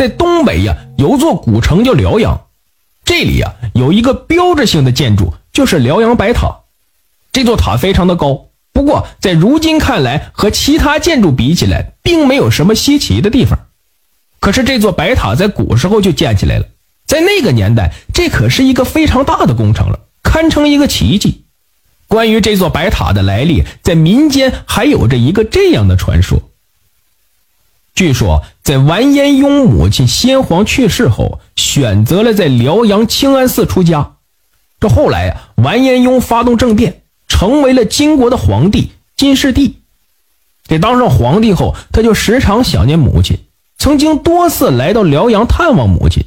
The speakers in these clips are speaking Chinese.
在东北呀有座古城叫辽阳，这里呀有一个标志性的建筑，就是辽阳白塔。这座塔非常的高，不过在如今看来和其他建筑比起来，并没有什么稀奇的地方。可是这座白塔在古时候就建起来了，在那个年代，这可是一个非常大的工程了，堪称一个奇迹。关于这座白塔的来历，在民间还有着一个这样的传说。据说，在完颜雍母亲先皇去世后，选择了在辽阳清安寺出家。这后来呀，完颜雍发动政变，成为了金国的皇帝金世帝。这当上皇帝后，他就时常想念母亲，曾经多次来到辽阳探望母亲。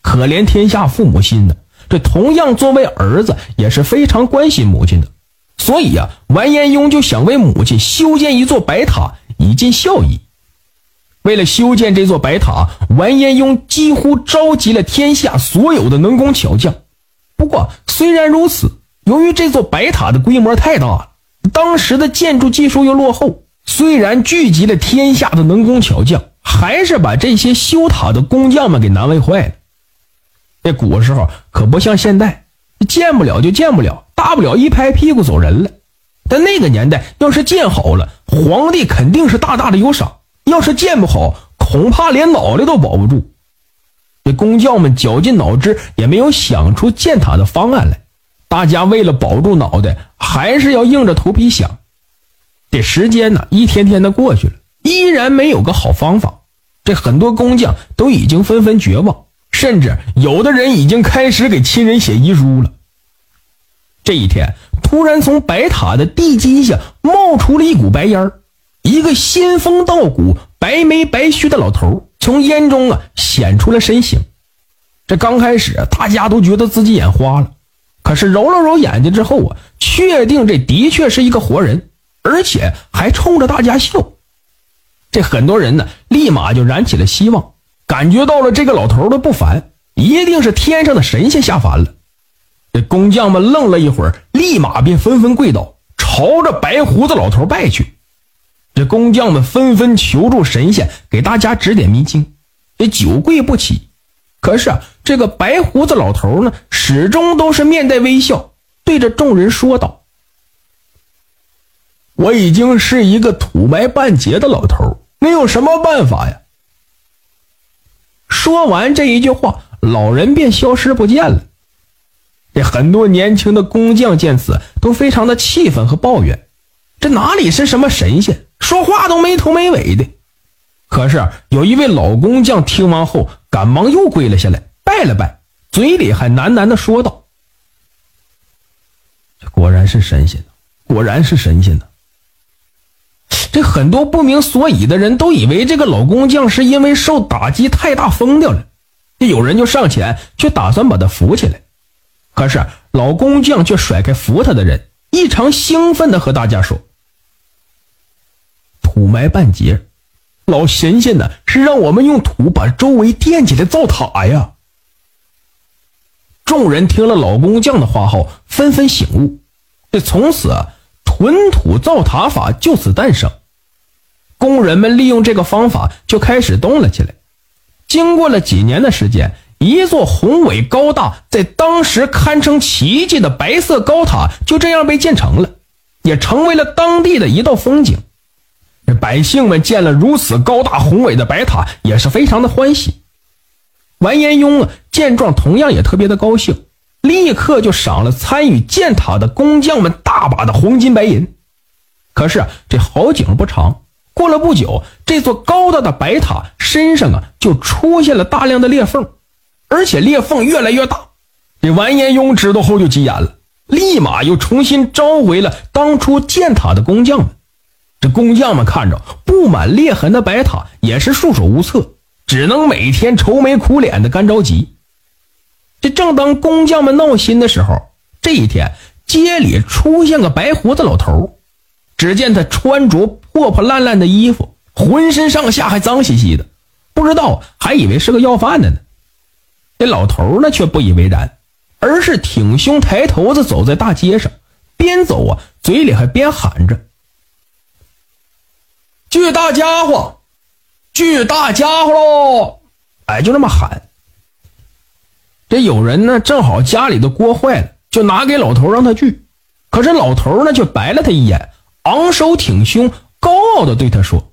可怜天下父母心呢，这同样作为儿子，也是非常关心母亲的。所以呀，完颜雍就想为母亲修建一座白塔，以尽孝义。为了修建这座白塔，完颜雍几乎召集了天下所有的能工巧匠。不过，虽然如此，由于这座白塔的规模太大了，当时的建筑技术又落后，虽然聚集了天下的能工巧匠，还是把这些修塔的工匠们给难为坏了。这古时候可不像现在，建不了就建不了，大不了一拍屁股走人了。但那个年代，要是建好了，皇帝肯定是大大的有赏。要是建不好，恐怕连脑袋都保不住。这工匠们绞尽脑汁，也没有想出建塔的方案来。大家为了保住脑袋，还是要硬着头皮想。这时间呢，一天天的过去了，依然没有个好方法。这很多工匠都已经纷纷绝望，甚至有的人已经开始给亲人写遗书了。这一天，突然从白塔的地基下冒出了一股白烟儿。一个仙风道骨、白眉白须的老头从烟中啊显出了身形。这刚开始大家都觉得自己眼花了，可是揉了揉眼睛之后啊，确定这的确是一个活人，而且还冲着大家笑。这很多人呢，立马就燃起了希望，感觉到了这个老头的不凡，一定是天上的神仙下凡了。这工匠们愣了一会儿，立马便纷纷跪倒，朝着白胡子老头拜去。这工匠们纷纷求助神仙，给大家指点迷津，也久跪不起。可是啊，这个白胡子老头呢，始终都是面带微笑，对着众人说道：“我已经是一个土埋半截的老头，能有什么办法呀？”说完这一句话，老人便消失不见了。这很多年轻的工匠见此，都非常的气愤和抱怨：“这哪里是什么神仙？”说话都没头没尾的，可是有一位老工匠听完后，赶忙又跪了下来，拜了拜，嘴里还喃喃的说道：“这果然是神仙果然是神仙呢。”这很多不明所以的人都以为这个老工匠是因为受打击太大疯掉了，这有人就上前去打算把他扶起来，可是老工匠却甩开扶他的人，异常兴奋的和大家说。土埋半截，老神仙呢是让我们用土把周围垫起来造塔呀。众人听了老工匠的话后，纷纷醒悟，这从此屯土造塔法就此诞生。工人们利用这个方法就开始动了起来。经过了几年的时间，一座宏伟高大、在当时堪称奇迹的白色高塔就这样被建成了，也成为了当地的一道风景。这百姓们见了如此高大宏伟的白塔，也是非常的欢喜。完颜雍啊，见状同样也特别的高兴，立刻就赏了参与建塔的工匠们大把的黄金白银。可是，这好景不长，过了不久，这座高大的白塔身上啊就出现了大量的裂缝，而且裂缝越来越大。这完颜雍知道后就急眼了，立马又重新召回了当初建塔的工匠们。这工匠们看着布满裂痕的白塔，也是束手无策，只能每天愁眉苦脸的干着急。这正当工匠们闹心的时候，这一天街里出现个白胡子老头。只见他穿着破破烂烂的衣服，浑身上下还脏兮兮的，不知道还以为是个要饭的呢。这老头呢却不以为然，而是挺胸抬头子走在大街上，边走啊嘴里还边喊着。聚大家伙，聚大家伙喽！哎，就那么喊。这有人呢，正好家里的锅坏了，就拿给老头让他锯。可是老头呢，却白了他一眼，昂首挺胸，高傲的对他说：“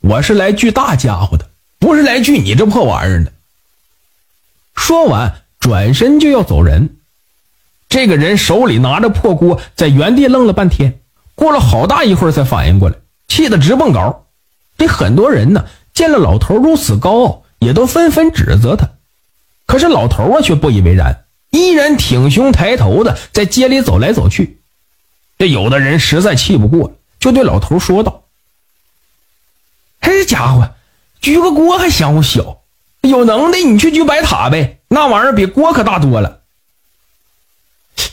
我是来锯大家伙的，不是来锯你这破玩意儿的。”说完，转身就要走人。这个人手里拿着破锅，在原地愣了半天，过了好大一会儿才反应过来，气得直蹦高。这很多人呢，见了老头如此高傲，也都纷纷指责他。可是老头啊，却不以为然，依然挺胸抬头的在街里走来走去。这有的人实在气不过，就对老头说道：“这家伙举个锅还嫌我小，有能耐你去举白塔呗，那玩意儿比锅可大多了。”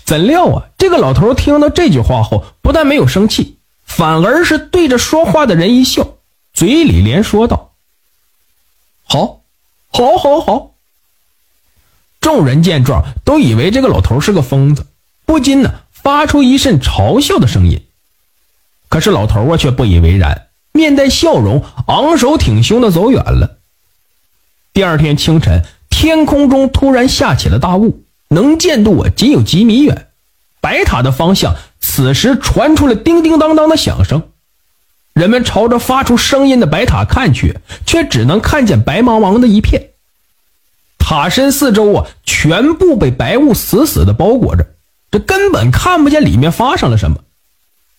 怎料啊，这个老头听到这句话后，不但没有生气，反而是对着说话的人一笑，嘴里连说道：“好，好，好，好。”众人见状，都以为这个老头是个疯子，不禁呢发出一阵嘲笑的声音。可是老头啊却不以为然，面带笑容，昂首挺胸的走远了。第二天清晨，天空中突然下起了大雾，能见度啊仅有几米远。白塔的方向此时传出了叮叮当当的响声，人们朝着发出声音的白塔看去，却只能看见白茫茫的一片。塔身四周啊，全部被白雾死死的包裹着，这根本看不见里面发生了什么。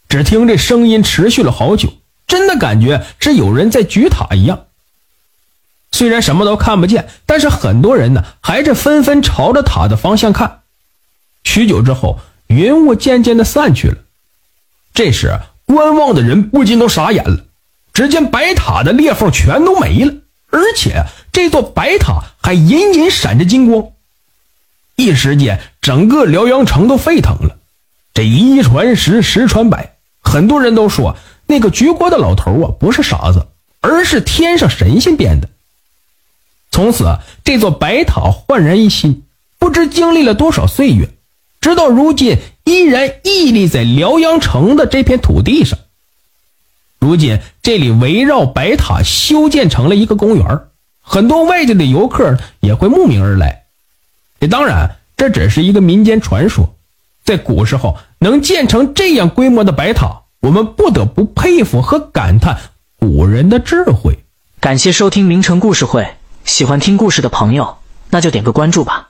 只听这声音持续了好久，真的感觉是有人在举塔一样。虽然什么都看不见，但是很多人呢，还是纷纷朝着塔的方向看。许久之后，云雾渐渐的散去了。这时，观望的人不禁都傻眼了，只见白塔的裂缝全都没了。而且这座白塔还隐隐闪着金光，一时间整个辽阳城都沸腾了。这一传十，十传百，很多人都说那个举锅的老头啊不是傻子，而是天上神仙变的。从此，这座白塔焕然一新，不知经历了多少岁月，直到如今依然屹立在辽阳城的这片土地上。如今这里围绕白塔修建成了一个公园，很多外地的游客也会慕名而来。当然这只是一个民间传说，在古时候能建成这样规模的白塔，我们不得不佩服和感叹古人的智慧。感谢收听名城故事会，喜欢听故事的朋友，那就点个关注吧。